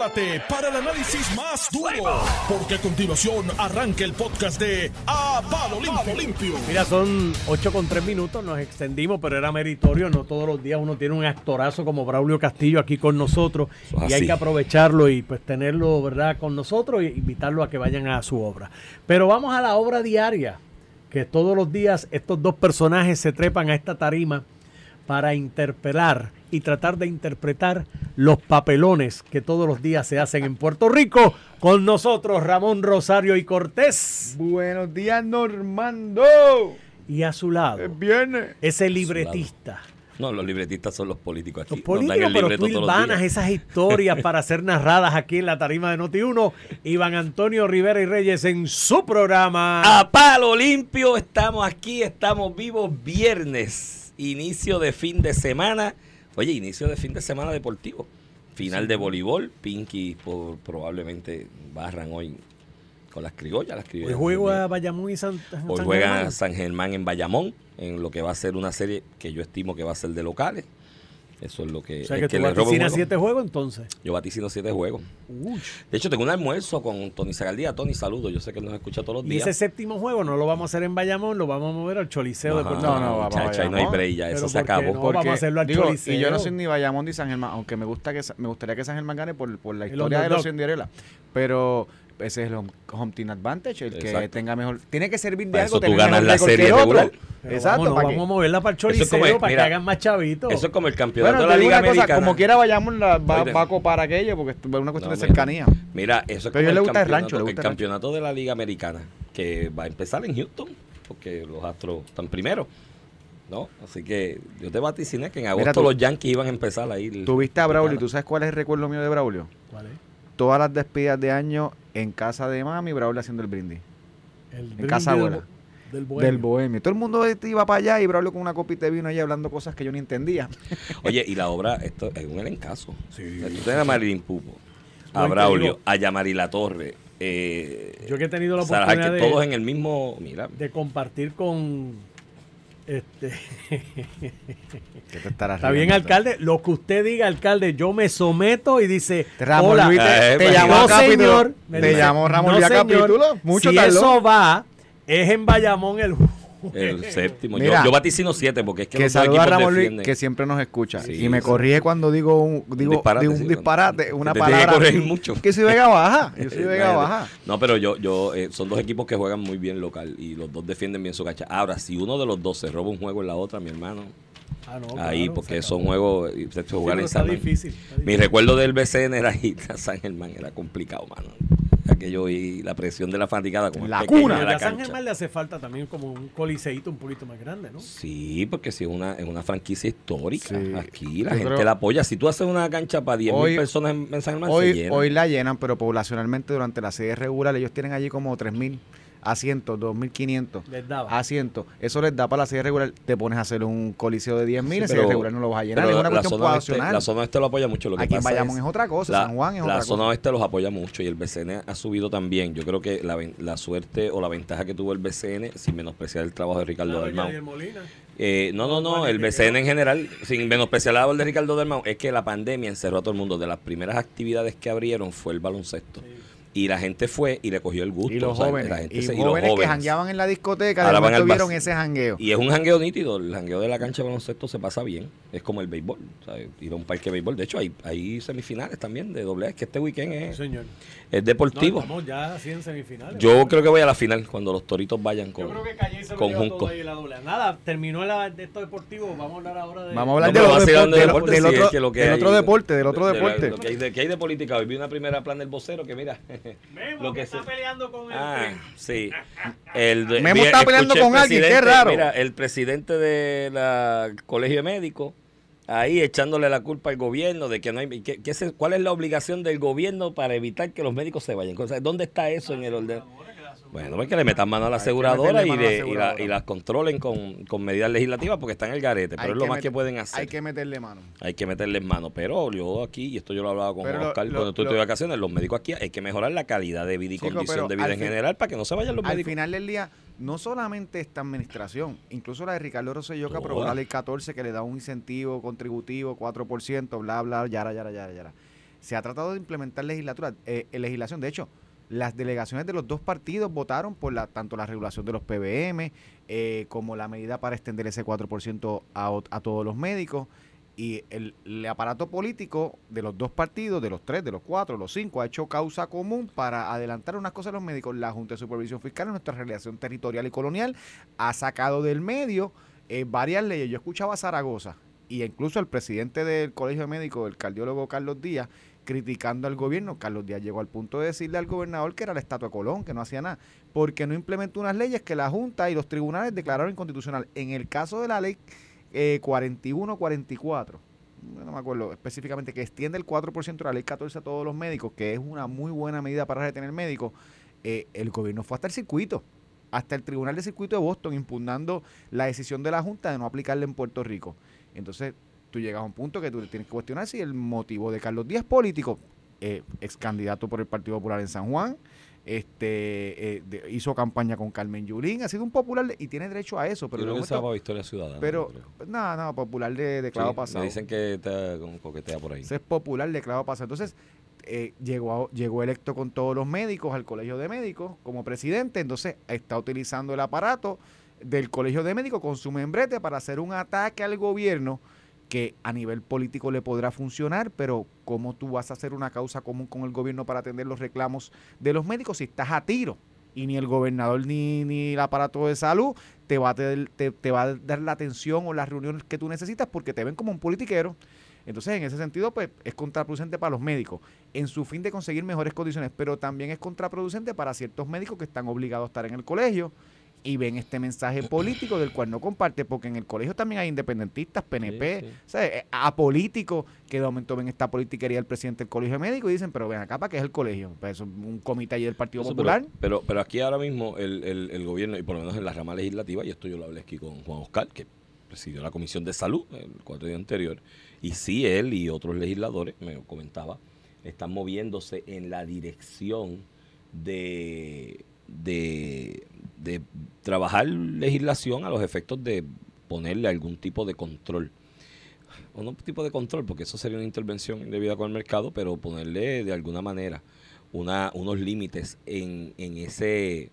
Prepárate para el análisis más duro, porque a continuación arranca el podcast de A Palo Limpio. Limpio. Mira, son 8 con 3 minutos, nos extendimos, pero era meritorio. No todos los días uno tiene un actorazo como Braulio Castillo aquí con nosotros es y hay que aprovecharlo y pues tenerlo, ¿verdad?, con nosotros e invitarlo a que vayan a su obra. Pero vamos a la obra diaria, que todos los días estos dos personajes se trepan a esta tarima para interpelar y tratar de interpretar los papelones que todos los días se hacen en Puerto Rico. Con nosotros Ramón Rosario y Cortés. Buenos días, Normando. Y a su lado, Es viernes. ese libretista. No, los libretistas son los políticos aquí. Los políticos, el pero tú hilvanas esas historias para ser narradas aquí en la tarima de Noti1. Iván Antonio Rivera y Reyes en su programa. A palo limpio, estamos aquí, estamos vivos viernes, inicio de fin de semana. Oye, inicio de fin de semana deportivo. Final de voleibol, Pinky por- probablemente barran hoy con las criollas. Las Hoy criollas juego muy a bien. Bayamón y San, Hoy San juega Germán. San Germán en Bayamón, en lo que va a ser una serie que yo estimo que va a ser de locales. Eso es lo que, O sea el que, que tú vaticinas juego. siete juegos entonces. Yo vaticino siete juegos. De hecho, tengo un almuerzo con Tony Zagaldía. Tony, saludo. Yo sé que él nos escucha todos los Y días. ese séptimo juego no lo vamos a hacer en Bayamón, lo vamos a mover al Choliseo de Ajá, Puerto No, Rico. no, vamos a muchacha, ahí no hay break ya, eso se ¿por qué acabó. no? vamos a hacerlo al digo, Choliseo. y yo no soy ni Bayamón ni San Germán, aunque me gusta que me gustaría que San Germán gane por, por la historia de los Cinderella. Pero ese es el home, home team advantage, el que Exacto. tenga mejor. Tiene que servir de Para algo. eso tú ganas la serie regular. Exacto. vamos a moverla para el es como- para mira, que hagan más chavitos. Eso es como el campeonato Bueno, de la Liga una cosa, Americana. como quiera la, va, Oye. va a copar aquello porque es una cuestión No, de cercanía. Mira, eso es Pero como yo le el gusta el campeonato, rancho, le gusta el el rancho. campeonato de la Liga Americana, que va a empezar en Houston, porque los Astros están primero. ¿No? Así que yo te vaticiné que en agosto tú- los Yankees iban a empezar ahí. Tuviste a Braulio, Americana. ¿tú sabes cuál es el recuerdo mío de Braulio? ¿Cuál es? Todas las despedidas de año en casa de mami, Braulio haciendo el brindis. El En casa abuela. Del, bohemio. Del bohemio. Todo el mundo iba para allá y Braulio con una copita de vino ahí hablando cosas que yo ni entendía. Oye, y la obra, esto es un elencazo. Sí. Tú tienes a Marilyn Pupo, a Braulio, a Yamari La Torre, eh, Yo que he tenido la oportunidad de, todos en el mismo, mira, de compartir con este ¿Qué te estarás está bien riendo? alcalde lo que usted diga alcalde yo me someto y dice Ramón hola Luis te, Eh, te llamó no a capítulo. señor me te dice, llamó Ramón "No, Luis a señor, capítulo. Mucho si tardó. eso va es en Bayamón el el séptimo. Mira, yo, yo vaticino siete porque es que, Que los dos saluda a equipos Ramón Luis, defienden. que siempre nos escucha. Sí, y me sí. corrige cuando digo un, digo, Disparate, digo un sí, disparate, una que palabra. corregir mucho. Que soy Vega Baja. Yo soy Vega Imagínate. Baja. No, pero yo, yo eh, son dos equipos que juegan muy bien local y los dos defienden bien su cancha. Ahora, si uno de los dos se roba un juego en la otra, mi hermano, Ah, no, ahí, claro, porque son juegos, y se jugar en San difícil, Mi recuerdo del BCN era ir a San Germán, era complicado, mano. Aquello y la presión de la fanaticada como La cuna. de la a San. Germán le hace falta también como un coliseíto un poquito más grande ¿no? Sí, porque si es una, es una franquicia histórica, Sí. aquí la Yo gente creo- la apoya. Si tú haces una cancha para 10 Hoy- mil personas en, San Germán, se Hoy, llena. hoy la llenan, pero poblacionalmente durante la serie regular ellos tienen allí como 3.000 asientos, 2.500 les daba asientos. Eso les da para la serie regular. Te pones a hacer un coliseo de 10.000, en pero- serie regular no lo vas a llenar. Es una la, cuestión zona oeste, la zona oeste lo apoya mucho. Lo que Aquí en Bayamón es, es otra cosa, la, San Juan es la otra zona cosa. oeste los apoya mucho y el BCN ha subido también. Yo creo que la, la suerte o la ventaja que tuvo el BCN, sin menospreciar el trabajo de Ricardo Claro, Dalmau. Eh, no, no, no, el BCN en general, sin menospreciar la labor de Ricardo Dalmau, es que la pandemia encerró a todo el mundo. De las primeras actividades que abrieron fue el baloncesto. Y la gente fue y le cogió el gusto. Y los o sea, jóvenes. la gente Y se- jóvenes que jangueaban en la discoteca, Ahora van momento al vieron bas- ese jangueo. Y es un jangueo nítido, el jangueo de la cancha de baloncesto se pasa bien, es como el béisbol, ¿sabes? ir a un parque de béisbol. De hecho, hay, hay semifinales también de doble que este weekend Sí, es, señor es No, deportivo. estamos ya así en semifinales Yo creo que voy a la final cuando los toritos vayan con... Yo creo que Calle se lo con Junco. ahí la doble. Nada, terminó la, de estos deportivos. Vamos a hablar ahora de. Vamos a hablar No, de los de deportes, del, otro, es que lo que del hay- otro deporte, del otro de- de la- deporte. que hay de, que hay de política. Hoy vi una primera plana del vocero que mira... Memo, lo que que está se- peleando con el. Ah, sí. El Memo está peleando con alguien, qué raro. Mira, el presidente del colegio de médicos ahí echándole la culpa al gobierno de que no hay que, que ese- cuál es la obligación del gobierno para evitar que los médicos se vayan. O sea, ¿Dónde está eso en el orden? Bueno, pues que le metan mano a la aseguradora meterle y, mano a la le- y la- y las controlen con, con medidas legislativas porque están en el garete, pero Hay es lo más que pueden hacer. Hay que meterle mano. Hay que meterles mano. Pero yo aquí, y esto yo lo hablaba con Pero Oscar lo- cuando estuve lo- de vacaciones, los médicos aquí hay que mejorar la calidad de vida y Chico, condición de vida al en fin- general para que no se vayan los Al médicos. final del día, no solamente esta administración, incluso la de Ricardo Rosselló que aprobó la ley 14 que le da un incentivo contributivo, 4%, bla, bla, yara, yara, yara, yara. se ha tratado de implementar legislatura, eh, legislación. De hecho, las delegaciones de los dos partidos votaron por la, tanto la regulación de los PBM eh, como la medida para extender ese 4% a, a todos los médicos. Y el, aparato político de los dos partidos, de los tres, de los cuatro, los cinco, ha hecho causa común para adelantar unas cosas a los médicos. La Junta de Supervisión Fiscal, en nuestra relación territorial y colonial, ha sacado del medio eh, varias leyes. Yo escuchaba a Zaragoza y incluso el presidente del Colegio de Médicos, el cardiólogo Carlos Díaz, criticando al gobierno. Carlos Díaz llegó al punto de decirle al gobernador que era la estatua de Colón, que no hacía nada, porque no implementó unas leyes que la Junta y los tribunales declararon inconstitucional. En el caso de la ley eh, 41-44, no me acuerdo específicamente, que extiende el 4% de la ley 14 a todos los médicos, que es una muy buena medida para retener médicos, eh, el gobierno fue hasta el circuito, hasta el Tribunal de Circuito de Boston, impugnando la decisión de la Junta de no aplicarle en Puerto Rico. Entonces, tú llegas a un punto que tú tienes que cuestionar si el motivo de Carlos Díaz político, eh, ex candidato por el Partido Popular en San Juan, este eh, hizo campaña con Carmen Yulín, ha sido un popular y tiene derecho a eso. Pero Yo pensaba Victoria Ciudadana. Pero, nada, no, popular de, de clavo pasado. Me dicen que está como coquetea por ahí. Ese es popular de clavo pasado. Entonces, eh, llegó, llegó electo con todos los médicos al Colegio de Médicos como presidente, entonces está utilizando el aparato del Colegio de Médicos con su membrete para hacer un ataque al gobierno que a nivel político le podrá funcionar, pero ¿cómo tú vas a hacer una causa común con el gobierno para atender los reclamos de los médicos si estás a tiro? Y ni el gobernador ni, ni el aparato de salud te va, a te, te va a dar la atención o las reuniones que tú necesitas porque te ven como un politiquero. Entonces, en ese sentido, pues es contraproducente para los médicos en su fin de conseguir mejores condiciones, pero también es contraproducente para ciertos médicos que están obligados a estar en el colegio y ven este mensaje político del cual no comparte, porque en el colegio también hay independentistas, PNP, eh, apolíticos, que de momento ven esta politiquería del presidente del colegio médico y dicen, pero ven acá, ¿para qué es el colegio? Pues es un comité ahí del Partido Popular. Pero, pero, aquí ahora mismo el, el, gobierno, y por lo menos en la rama legislativa, y esto yo lo hablé aquí con Juan Oscar, que presidió la Comisión de Salud el cuatro días anterior, y sí él y otros legisladores, me comentaba, están moviéndose en la dirección de de, de trabajar legislación a los efectos de ponerle algún tipo de control. O no tipo de control, porque eso sería una intervención indebida con el mercado, pero ponerle de alguna manera una, unos límites en, en ese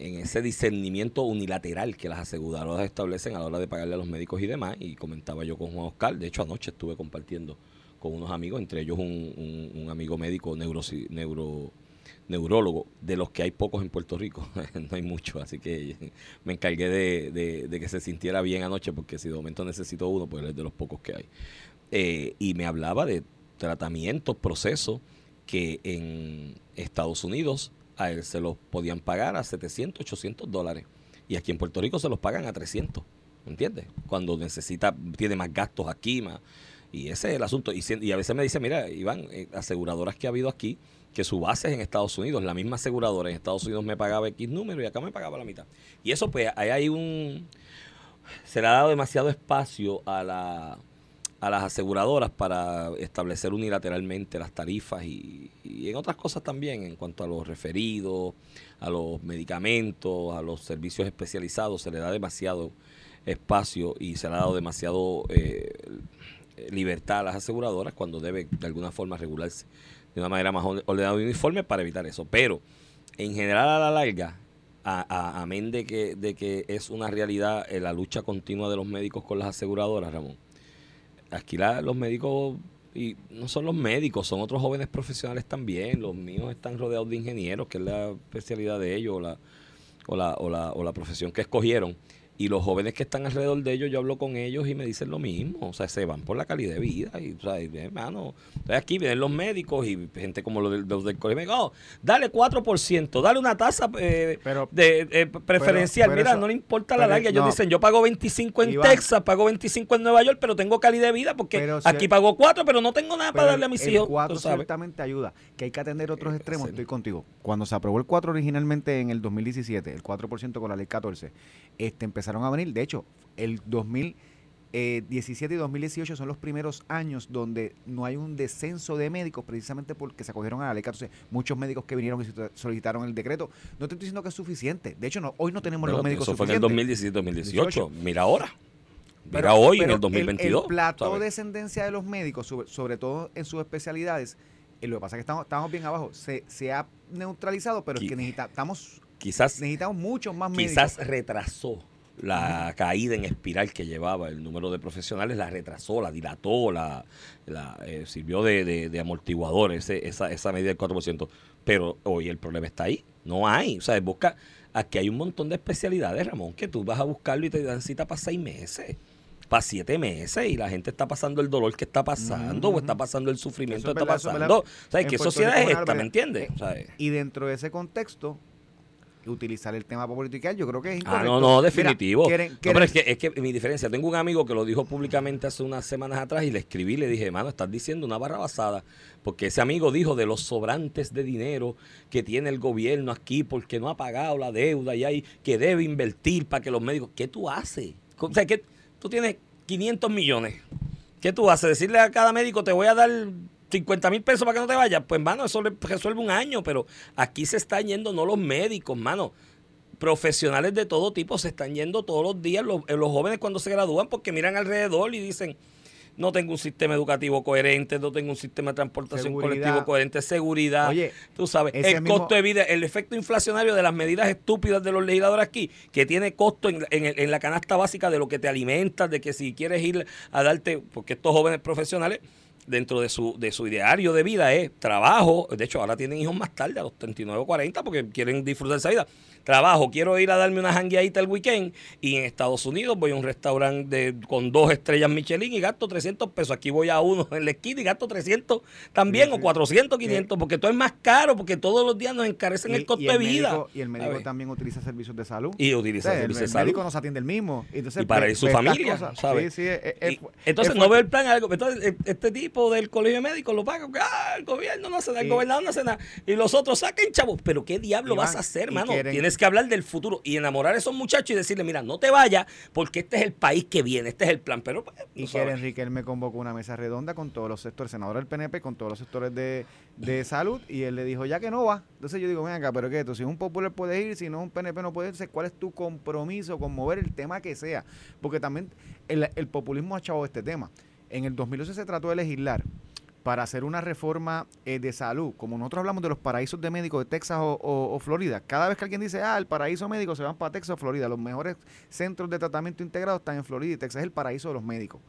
en ese discernimiento unilateral que las aseguradoras establecen a la hora de pagarle a los médicos y demás. Y comentaba yo con Juan Oscar, de hecho anoche estuve compartiendo con unos amigos, entre ellos un, un, amigo médico neuro, neuro neurólogo, de los que hay pocos en Puerto Rico, no hay muchos, así que me encargué de, que se sintiera bien anoche, porque si de momento necesito uno, pues es de los pocos que hay. Eh, y me hablaba de tratamientos, procesos que en Estados Unidos a él se los podían pagar a 700, 800 dólares. Y aquí en Puerto Rico se los pagan a 300, ¿entiendes? Cuando necesita, tiene más gastos aquí, más... Y ese es el asunto. Y, y a veces me dice, mira, Iván, eh, aseguradoras que ha habido aquí, que su base es en Estados Unidos. La misma aseguradora en Estados Unidos me pagaba X número y acá me pagaba la mitad. Y eso, pues, ahí hay un. Se le ha dado demasiado espacio a, la, a las aseguradoras para establecer unilateralmente las tarifas y, en otras cosas también, en cuanto a los referidos, a los medicamentos, a los servicios especializados. Se le da demasiado espacio y se le ha dado demasiado eh, libertad a las aseguradoras cuando debe de alguna forma regularse de una manera más ordenada y uniforme para evitar eso. Pero en general a la larga, a, amén de que, de que es una realidad eh, la lucha continua de los médicos con las aseguradoras, Ramón. Aquí los médicos, y no son los médicos, son otros jóvenes profesionales también. Los míos están rodeados de ingenieros, que es la especialidad de ellos o la, o la, o la, o la profesión que escogieron. Y los jóvenes que están alrededor de ellos, yo hablo con ellos y me dicen lo mismo. O sea, se van por la calidad de vida. Y, o sea, hermano, aquí vienen los médicos y gente como los, los del colegio. Oh, dale 4%, dale una tasa eh, de, eh, preferencial. Mira, no le importa la larga. Ellos dicen, yo pago 25 en Texas, pago 25 en Nueva York, pero tengo calidad de vida porque aquí pago 4, pero no tengo nada para darle a mis hijos. El 4 ciertamente ayuda. Que hay que atender otros extremos. Estoy contigo. Cuando se aprobó el 4 originalmente en el 2017, el 4% con la ley 14, este, empezaron a venir. De hecho, el 2017 y 2018 son los primeros años donde no hay un descenso de médicos precisamente porque se acogieron a la ley 14. Muchos médicos que vinieron y solicitaron el decreto. No te estoy diciendo que es suficiente. De hecho, no, hoy no tenemos los médicos Eso fue en el 2017-2018. Mira ahora. Mira hoy en el 2022. El, plato ¿sabes? de descendencia de los médicos, sobre, sobre todo en sus especialidades, eh, lo que pasa es que estamos, estamos bien abajo, se, se ha neutralizado, pero es que necesita- estamos, Quizás, necesitamos muchos más médicos. quizás retrasó la caída en espiral que llevaba el número de profesionales, la retrasó, la dilató, la, la, eh, sirvió de, de- de amortiguador ese- esa, esa medida del 4%. Pero hoy el problema está ahí. No hay. O sea, busca. Aquí hay un montón de especialidades, Ramón, que tú vas a buscarlo y te dan cita para seis meses. Para siete meses y la gente está pasando el dolor que está pasando o está pasando el sufrimiento que es está verdad, es pasando. verdad. O sea, ¿qué sociedad es es esta? ¿Me entiendes? O sea, Y dentro de ese contexto, utilizar el tema para politicar, yo creo que es Ah, incorrecto. no, no, Mira, definitivo. quieren- No, pero es que, es que mi diferencia, tengo un amigo que lo dijo públicamente hace unas semanas atrás y le escribí le dije, hermano, estás diciendo una barra basada, porque ese amigo dijo de los sobrantes de dinero que tiene el gobierno aquí porque no ha pagado la deuda y hay que debe invertir para que los médicos, ¿qué tú haces? O sea, que tú tienes 500 millones. ¿Qué tú haces? Decirle a cada médico, te voy a dar 50 mil pesos para que no te vayas. Pues, mano, eso le resuelve un año, pero aquí se están yendo no los médicos, mano. Profesionales de todo tipo se están yendo todos los días, los, eh, los jóvenes cuando se gradúan, porque miran alrededor y dicen, no tengo un sistema educativo coherente, no tengo un sistema de transportación Seguridad. colectivo coherente, seguridad. Oye, tú sabes, el mismo- costo de vida, el efecto inflacionario de las medidas estúpidas de los legisladores aquí, que tiene costo en, en en la canasta básica de lo que te alimentas, de que si quieres ir a darte, porque estos jóvenes profesionales, dentro de su, de su ideario de vida es trabajo, de hecho ahora tienen hijos más tarde, a los 39 o 40, porque quieren disfrutar esa vida. Trabajo, quiero ir a darme una jangueadita el weekend y en Estados Unidos voy a un restaurante de- con dos estrellas Michelin y gasto 300 pesos. Aquí voy a uno en la esquina y gasto 300 también Sí, o sí. 400, 500, porque todo es más caro, porque todos los días nos encarecen y- el costo de el vida. médico- y el médico también utiliza servicios de salud. Y O utiliza sea, el, servicios de el salud. médico no se atiende el mismo. Entonces, y para ir su familia, cosas. ¿sabes? Sí, sí, es- es- Y- es entonces no fuerte. ve el plan algo. Entonces, e- este tipo del colegio médico lo paga. Ah, el gobierno no hace nada, el gobernador no hace nada. Y los otros saquen chavos. Pero ¿qué diablo Iván, vas a hacer, mano? quieren- Tienes que hablar del futuro y enamorar a esos muchachos y decirle, mira, no te vayas porque este es el país que viene, este es el plan. Pero, pues, Y que sabes. Enrique él me convocó una mesa redonda con todos los sectores, senador del PNP, con todos los sectores de, de salud, y él le dijo, ya que no va. Entonces yo digo, ven acá, pero ¿qué? Tú, si un popular puedes ir, si no un PNP no puedes ir, ¿cuál es tu compromiso con mover el tema que sea? Porque también el, el populismo ha echado este tema. En el 2012 se trató de legislar para hacer una reforma eh, de salud, como nosotros hablamos de los paraísos de médicos de Texas o, o- Florida, cada vez que alguien dice, ah, el paraíso médico se van para Texas o Florida, los mejores centros de tratamiento integrado están en Florida y Texas es el paraíso de los médicos.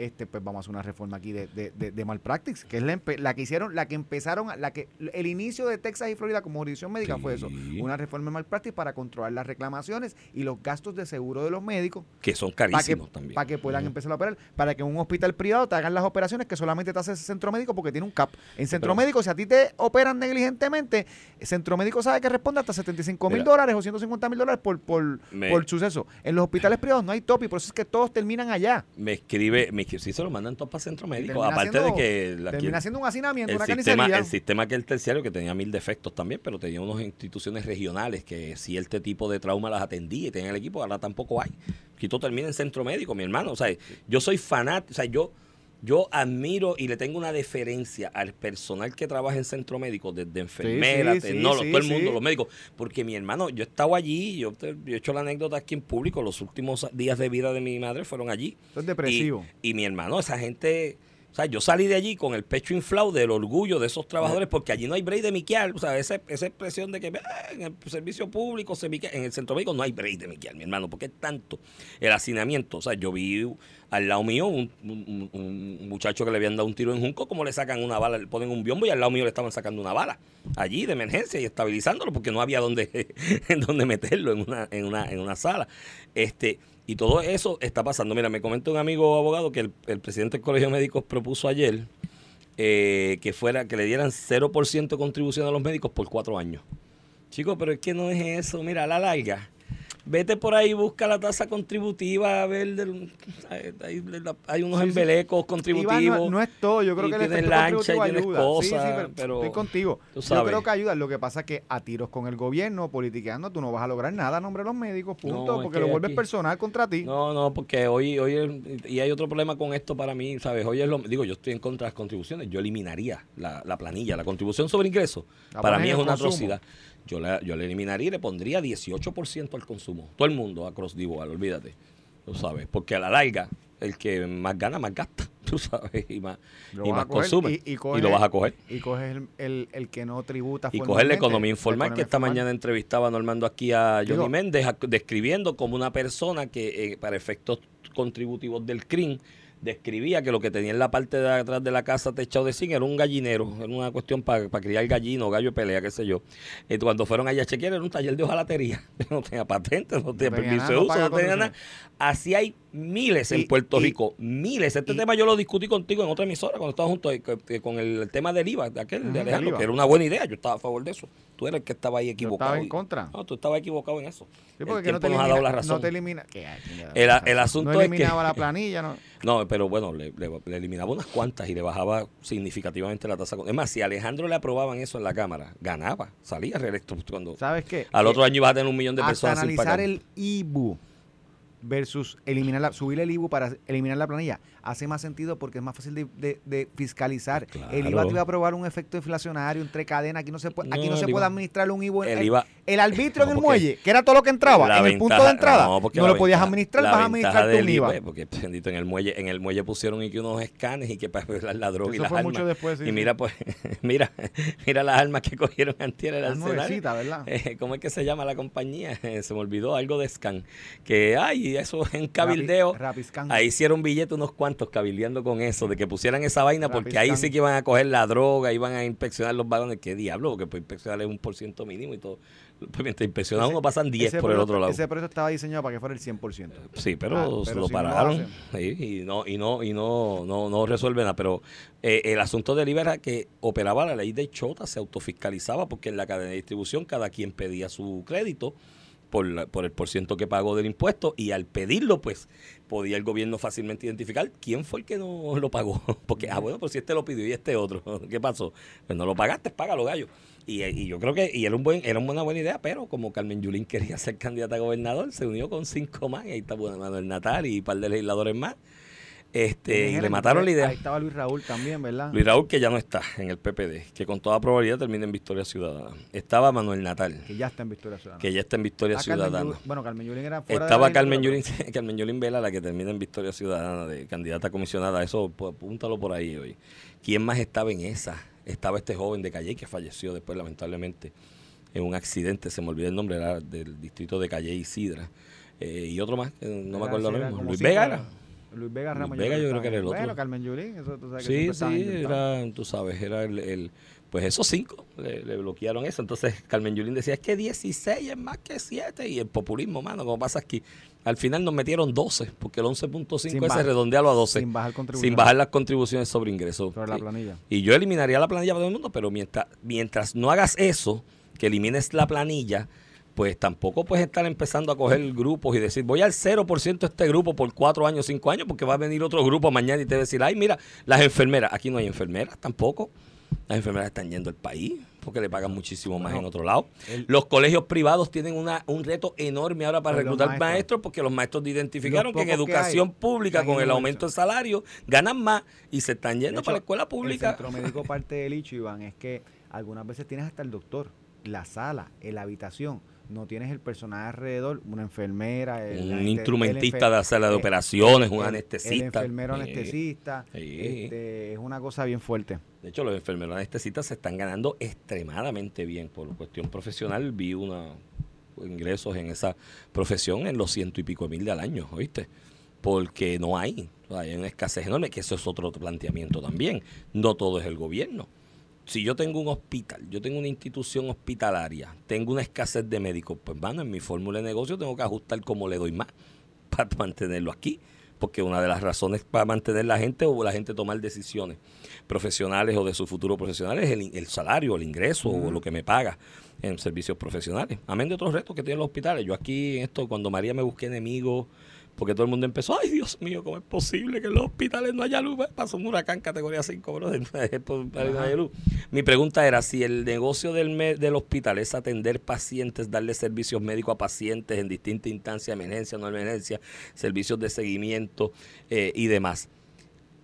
Este, pues vamos a hacer una reforma aquí de, de, de, de malpractice, que es la, que hicieron, la que empezaron, la que el inicio de Texas y Florida como jurisdicción médica fue eso, una reforma de malpractice para controlar las reclamaciones y los gastos de seguro de los médicos Que son para que, carísimos también. para que puedan empezar a operar, para que en un hospital privado te hagan las operaciones que solamente te hace ese centro médico porque tiene un CAP. En centro pero- médico, si a ti te operan negligentemente, el centro médico sabe que responde hasta 75 mil dólares o 150 mil dólares por, por, Me- por suceso. En los hospitales privados no hay top y por eso es que todos terminan allá. Me escribe, me sí se lo mandan todos para centro médico. Aparte siendo- de que la- Termina siendo un hacinamiento, el una sistema, el sistema que el terciario, que tenía mil defectos también, pero tenía unas instituciones regionales que si este tipo de trauma las atendía y tenía el equipo, ahora tampoco hay. Aquí todo termina en centro médico, mi hermano. O sea, yo soy fanático, o sea, yo, yo admiro y le tengo una deferencia al personal que trabaja en centro médico, desde enfermera, sí, sí, tecnólogos, sí, todo el mundo, los médicos. Porque mi hermano, yo he estado allí, yo, te- yo he hecho la anécdota aquí en público, los últimos días de vida de mi madre fueron allí. Es depresivo. Y, y mi hermano, esa gente, o sea, yo salí de allí con el pecho inflado del orgullo de esos trabajadores, porque allí no hay break de miquear, o sea, esa, esa expresión de que "Ah, en el servicio público, se miquea", en el centro médico no hay break de miquear, mi hermano, porque es tanto el hacinamiento. O sea, yo vi al lado mío un, un- un- un muchacho que le habían dado un tiro en Junco, como le sacan una bala, le ponen un biombo y al lado mío le estaban sacando una bala, allí de emergencia y estabilizándolo, porque no había donde, en donde meterlo en una, en una, en una sala. Este, y todo eso está pasando. Mira, me comenta un amigo abogado que el, presidente del Colegio de Médicos propuso ayer eh, que fuera que le dieran 0% de contribución a los médicos por cuatro años. Chicos, pero es que no es eso. Mira, a la larga. Vete por ahí, busca la tasa contributiva, a ver, del- hay, unos Sí, sí. embelecos contributivos. No, no es todo, yo creo y que el tienes efecto lancha y tienes ayuda. cosas, sí, sí, pero, pero estoy contigo. tú Yo creo que ayuda, lo que pasa es que a tiros con el gobierno, politiqueando, tú no vas a lograr nada a nombre de los médicos, punto, No, porque que lo vuelves aquí- personal contra ti. No, no, porque hoy, hoy es- y hay otro problema con esto para mí, ¿sabes? Hoy es lo, digo, yo estoy en contra de las contribuciones, yo eliminaría la, la planilla, la contribución sobre ingresos, La para mí es el una consumo. atrocidad. Yo la, yo la eliminaría y le pondría 18% al consumo, todo el mundo, across the board, olvídate. tú sabes, porque a la larga el que más gana, más gasta, tú sabes, y más, Lo y más a consume. y- y Y, coges- lo vas a coger. Y coges el, el, el que no tributa Y coger la economía informal, que esta mañana entrevistaba a Normando aquí a Johnny Méndez, a- describiendo como una persona que eh, para efectos contributivos del CRIM describía que lo que tenía en la parte de atrás de la casa techado de zinc era un gallinero, era una cuestión para criar gallino, gallo de pelea, qué sé yo. Y cuando fueron allá a chequear era un taller de hojalatería, no tenía patente, no tenía tenía permiso nada, de no uso, no tenía nada. Así hay miles en Puerto y- Rico, miles. Este y- tema yo lo discutí contigo en otra emisora cuando estábamos juntos eh, con el, tema del IVA, de aquel, Ujú, de Alejandro, que era una buena idea, yo estaba a favor de eso. Tú eres el que estaba ahí Yo equivocado. estaba en contra. No, tú estabas equivocado en eso. Sí, el que no te, tiempo nos ha elimina, dado la razón. no te El- el asunto no es que- eliminaba la planilla, ¿no? No, pero bueno, le, le- le eliminaba unas cuantas y le bajaba significativamente la tasa. Es más, si a Alejandro le aprobaban eso en la Cámara, ganaba, salía reelecto cuando ¿Sabes qué? al otro año ibas a tener un millón de hasta personas sin analizar pagar. el IBU versus eliminar la, subir el IBU para eliminar la planilla hace más sentido porque es más fácil de, de- de fiscalizar. El IVA te iba a probar un efecto inflacionario entre cadenas. Aquí no se puede, aquí No, no se puede administrar un IBU. el el, IVA- el arbitrio No, en el muelle, que era todo lo que entraba, en el punto de entrada, no, porque lo podías ventaja- administrar, vas a administrar del IVA. pues, porque bendito, en el muelle, en el muelle pusieron y que unos escanes y que para ver la droga y Eso las fue armas. mucho después, sí, y mira, pues, mira, mira las armas que cogieron antier el arsenal. nuevecita, ¿verdad? Eh, ¿Cómo es que se llama la compañía? Eh, se me olvidó algo de Scan. Que, ay, eso en cabildeo. Rapi-. Ahí hicieron billetes unos cuantos cabildeando con eso, de que pusieran esa vaina, porque ahí sí que iban a coger la droga, iban a inspeccionar los vagones. ¿Qué diablo? Porque pues inspeccionar es un por ciento mínimo y todo. Pues mientras inspeccionan uno pasan 10 ese por el otro lado. Ese proyecto estaba diseñado para que fuera el 100%. Sí, pero, Ah, se lo si no lo pararon y no y no y no no, no resuelve nada. Pero eh, el asunto del IVA era que operaba la ley de Chota, se autofiscalizaba porque en la cadena de distribución cada quien pedía su crédito por, la- por el porciento que pagó del impuesto y al pedirlo pues podía el gobierno fácilmente identificar quién fue el que no lo pagó. Porque, ah, bueno, pues si este lo pidió y este otro, ¿qué pasó? Pues no lo pagaste, págalo, gallo. Y, y yo creo que y era, un buen, era una buena idea, pero como Carmen Yulín quería ser candidata a gobernador, se unió con cinco más, y ahí está bueno, Manuel Natal y un par de legisladores más. Este, y le mataron la idea. Ahí estaba Luis Raúl también, ¿verdad? Luis Raúl, que ya no está en el PPD, que con toda probabilidad termina en Victoria Ciudadana. Estaba Manuel Natal, Que ya está en Victoria Ciudadana. que ya está en Victoria Ah, Carmen Ciudadana. Bueno, Carmen Yulín era fuera de Estaba la Carmen Yulín, Carmen Yulín Vela, la que termina en Victoria Ciudadana, de candidata a comisionada. Eso, pues, apúntalo por ahí hoy. ¿Quién más estaba en esa? Estaba este joven de Calle que falleció después, lamentablemente, en un accidente. Se me olvidó el nombre, era del distrito de Calle y Sidra. Eh, y otro más, no me acuerdo ahora mismo. Luis Vega era. Luis Vega Ramos. Vega yo creo que era el estaba ahí. otro. Bueno, Carmen Yulín, eso tú sabes que Sí, era, tú sabes, era el, el- pues esos cinco le, le bloquearon eso. Entonces Carmen Yulín decía, es que 16 es más que 7 y el populismo, mano, como pasa aquí. Al final nos metieron 12, porque el 11.5 Sin ese redondealo a 12. sin bajar contribuciones. Sin bajar las contribuciones sobre ingresos. Sobre la planilla. Y yo eliminaría la planilla para todo el mundo, pero mientras, mientras no hagas eso, que elimines la planilla, pues tampoco puedes estar empezando a coger grupos y decir, voy al 0% de este grupo por cuatro años, cinco años, porque va a venir otro grupo mañana y te va a decir, ay, mira, las enfermeras, aquí no hay enfermeras tampoco. Las enfermeras están yendo al país porque le pagan muchísimo más en otro lado. el- los colegios privados tienen una, un reto enorme ahora para reclutar maestros. maestros porque los maestros identificaron que en que educación hay pública, con el aumento eso. de salario, ganan más y se están yendo hecho, para la escuela El pública. centro médico parte del hecho, Iván, es que algunas veces tienes hasta el doctor, la sala, la habitación. No tienes el personal alrededor, una enfermera, el- la un instrumentista el enfer- de sala de operaciones, un anestesista. El enfermero Sí. anestesista. Sí. este, es una cosa bien fuerte. De hecho, los enfermeros anestesistas se están ganando extremadamente bien por cuestión profesional. Vi una ingresos en esa profesión en los ciento y pico mil de al año, ¿oíste? Porque no hay, hay una escasez enorme, que eso es otro planteamiento también. No todo es el gobierno. Si yo tengo un hospital, yo tengo una institución hospitalaria, tengo una escasez de médicos, pues bueno, en mi fórmula de negocio tengo que ajustar cómo le doy más para mantenerlo aquí. Porque una de las razones para mantener la gente o la gente tomar decisiones profesionales o de su futuro profesional es el, el salario, el ingreso o lo que me paga en servicios profesionales. Amén de otros retos que tienen los hospitales. Yo aquí en esto, cuando María me busqué enemigos, porque todo el mundo empezó, ay Dios mío, ¿cómo es posible que en los hospitales no haya luz? Pasó un huracán categoría 5, brother. Por- para que no haya luz. Mi pregunta era si el negocio del, me- del hospital es atender pacientes, darle servicios médicos a pacientes en distintas instancias, emergencia, no emergencia, servicios de seguimiento eh, y demás.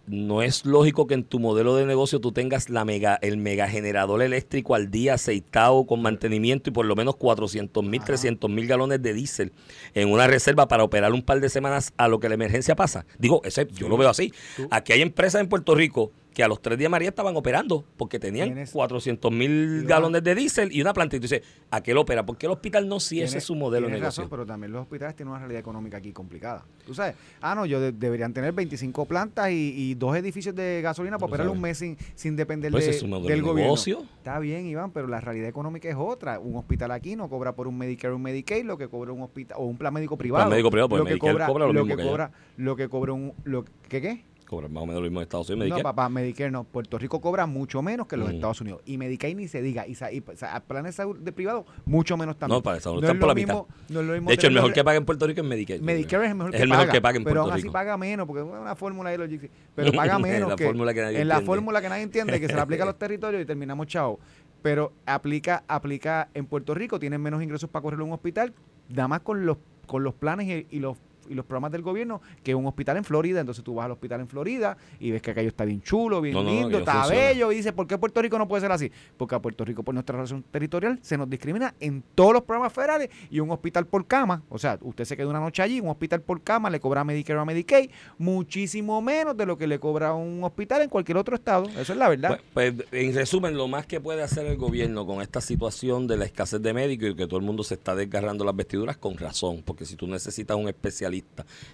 No es lógico que en tu modelo de negocio tú tengas la mega, el mega generador eléctrico al día aceitado con mantenimiento y por lo menos 400 mil, 300 mil galones de diésel en una reserva para operar un par de semanas a lo que la emergencia pasa. Digo, ese, yo lo veo así. Aquí hay empresas en Puerto Rico que a los tres días María estaban operando porque tenían Tienes- 400 mil galones de diésel y una. Y tú dices, ¿a qué lo opera? ¿Por qué el hospital no si ese es su modelo de negocio? razón, pero también los hospitales tienen una realidad económica aquí complicada. Tú sabes, ah, no, yo de- deberían tener 25 plantas y, y dos edificios de gasolina para operar un mes sin, sin depender Pues de- es su modelo del de gobierno. negocio. Está bien, Iván, pero la realidad económica es otra. Un hospital aquí no cobra por un Medicare o un Medicaid lo que cobra un hospital o un plan médico privado. médico privado, porque lo que Medicare cobra, cobra lo lo mismo que que allá. cobra, lo que cobra un lo ¿qué qué? Cobran más o menos lo mismo en Estados Unidos. No, Medicare. papá, Medicare no. Puerto Rico cobra mucho menos que los Mm. Estados Unidos. Y Medicaid ni se diga. Y, y planes de salud de privado, mucho menos también. No, para Estados No es están por lo la mitad. mismo- no es lo mismo De hecho, el mejor que paga en Puerto Rico es Medicare. Medicare es el mejor que el paga. mejor que paga en pero Puerto aún así Rico. paga menos, porque es una fórmula de los GC. Pero paga menos La que, fórmula que nadie en la entiende. fórmula que nadie entiende, que se le aplica a los territorios y terminamos chao. Pero aplica, aplica en Puerto Rico, tienen menos ingresos para correr un hospital, nada más con los, con los planes y, y los y los programas del gobierno que un hospital en Florida. Entonces tú vas al hospital en Florida y ves que aquello está bien chulo, bien No, lindo, no está funciona. bello. Y dices, ¿por qué Puerto Rico no puede ser así? Porque a Puerto Rico, por nuestra relación territorial, se nos discrimina en todos los programas federales y un hospital por cama. O sea, usted se queda una noche allí, un hospital por cama le cobra a Medicare o a Medicaid muchísimo menos de lo que le cobra un hospital en cualquier otro estado. Eso es la verdad. Pues, pues, en resumen, lo más que puede hacer el gobierno con esta situación de la escasez de médicos y que todo el mundo se está desgarrando las vestiduras con razón, porque si tú necesitas un especialista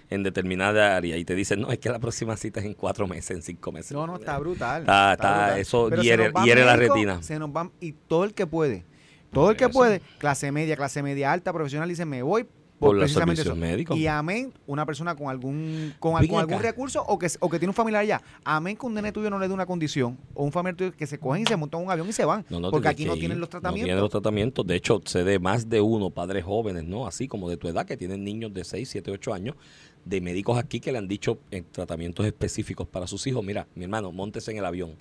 en determinada área y te dicen, no, es que la próxima cita es en cuatro meses, en cinco meses. No, no, está brutal. Está- está- brutal. eso Pero hiere- la retina. Se nos van, y todo el que puede, todo el que Eso. puede, clase media, clase media alta, profesional, dice, me voy Por los servicios médicos. Y amén, una persona con algún con, algún recurso o que, o que tiene un familiar allá. Amén que un nene tuyo no le dé una condición o un familiar tuyo que se cogen y se montan en un avión y se van. No, no, porque aquí no ir. tienen los No tratamientos. tienen los tratamientos. De hecho, sé de más de uno, padres jóvenes, ¿no? Así como de tu edad, que tienen niños de 6, 7, 8 años, de médicos aquí que le han dicho en tratamientos específicos para sus hijos, mira, mi hermano, montese en el avión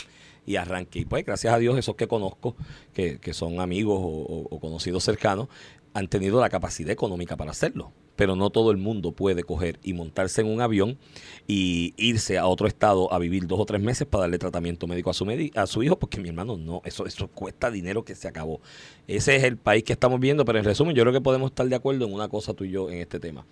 y arranque. Y pues, gracias a Dios, esos que conozco, que, que son amigos o, o- o conocidos cercanos, han tenido la capacidad económica para hacerlo. Pero no todo el mundo puede coger y montarse en un avión y irse a otro estado a vivir dos o tres meses para darle tratamiento médico a su, a su hijo, porque mi hermano no, eso, eso cuesta dinero que se acabó. Ese es el país que estamos viendo, pero en resumen, yo creo que podemos estar de acuerdo en una cosa tú y yo en este tema.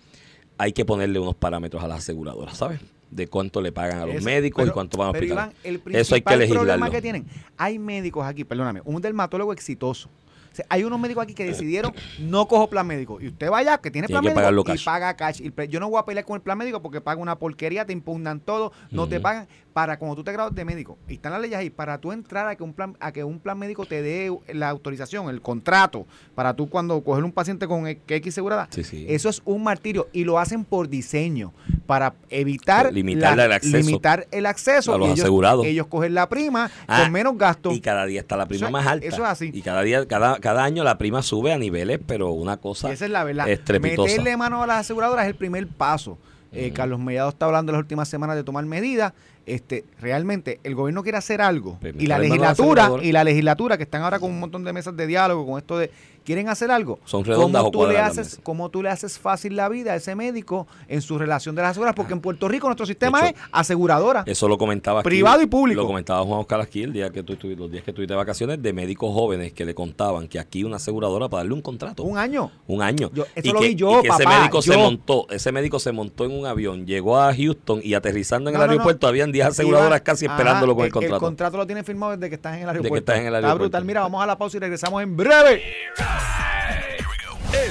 Hay que ponerle unos parámetros a las aseguradoras, ¿sabes? De cuánto le pagan a los Eso, médicos y cuánto van a. Iván, el Eso hay que problema legislarlo. que tienen, hay médicos aquí, perdóname, un dermatólogo exitoso. O sea, hay unos médicos aquí que decidieron no cojo plan médico. Y usted vaya, que tiene Tiene plan que médico y cash. paga cash. Yo no voy a pelear con el plan médico porque paga una porquería, te impugnan todo, no te pagan. Para cuando tú te gradúas de médico, y están las leyes ahí, para tú entrar a que un plan, a que un plan médico te dé la autorización, el contrato, para tú cuando coger un paciente con X segurada, Sí, sí. eso es un martirio. Y lo hacen por diseño, para evitar Limitar la- el acceso limitar el acceso a los ellos, asegurados. ellos cogen la prima Ah, con menos gasto. Y cada día está la prima más alta. eso es así. Y cada día, cada, cada año la prima sube a niveles, pero una cosa Y esa es la verdad. estrepitosa. Meterle mano a las aseguradoras es el primer paso. Eh. Carlos Mellado está hablando en las últimas semanas de tomar medidas. Este, realmente el gobierno quiere hacer algo Pues, y la legislatura y la legislatura que están ahora con un montón de mesas de diálogo con esto de quieren hacer algo. Son redondas ¿Cómo o tú le haces cómo tú le haces fácil la vida a ese médico en su relación de las aseguradoras porque en Puerto Rico nuestro sistema Ah. Hecho, es aseguradora. Eso lo comentaba aquí, Privado y público. Lo comentaba Juan Oscar aquí el día que tú los días que tuviste de vacaciones de médicos jóvenes que le contaban que aquí una aseguradora para darle un contrato. Un año. Un año. Yo- eso y lo que, vi yo, y que ese papá, médico se montó, ese médico se montó en un avión, llegó a Houston y aterrizando en No, el no, no. aeropuerto habían 10 aseguradoras Iba- casi ajá, esperándolo con el El contrato. contrato lo tienen firmado desde que estás en el aeropuerto. que estás en el Está aeropuerto. brutal. Mira, vamos a la pausa y regresamos en breve.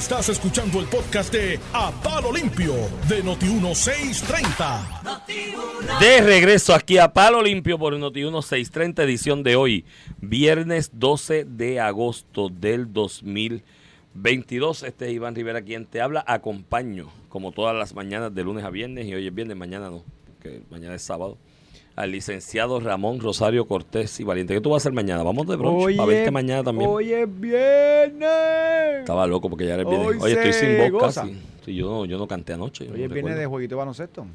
Estás escuchando el podcast de A Palo Limpio de Noti1630. De regreso aquí a Palo Limpio por Noti 1630 edición de hoy, viernes 12 de agosto del 2022. Este es Iván Rivera quien te habla. Acompaño, como todas las mañanas, de lunes a viernes, y hoy es viernes, mañana no, porque mañana es sábado, al licenciado Ramón Rosario Cortés y Valiente. ¿Qué tú vas a hacer mañana? Vamos de brunch para verte mañana también. Hoy es viernes. Estaba loco porque ya era el viernes. Hoy Oye, estoy sin voz goza. casi. Sí, yo, no, yo no canté anoche. Hoy no es viernes de jueguito baloncesto.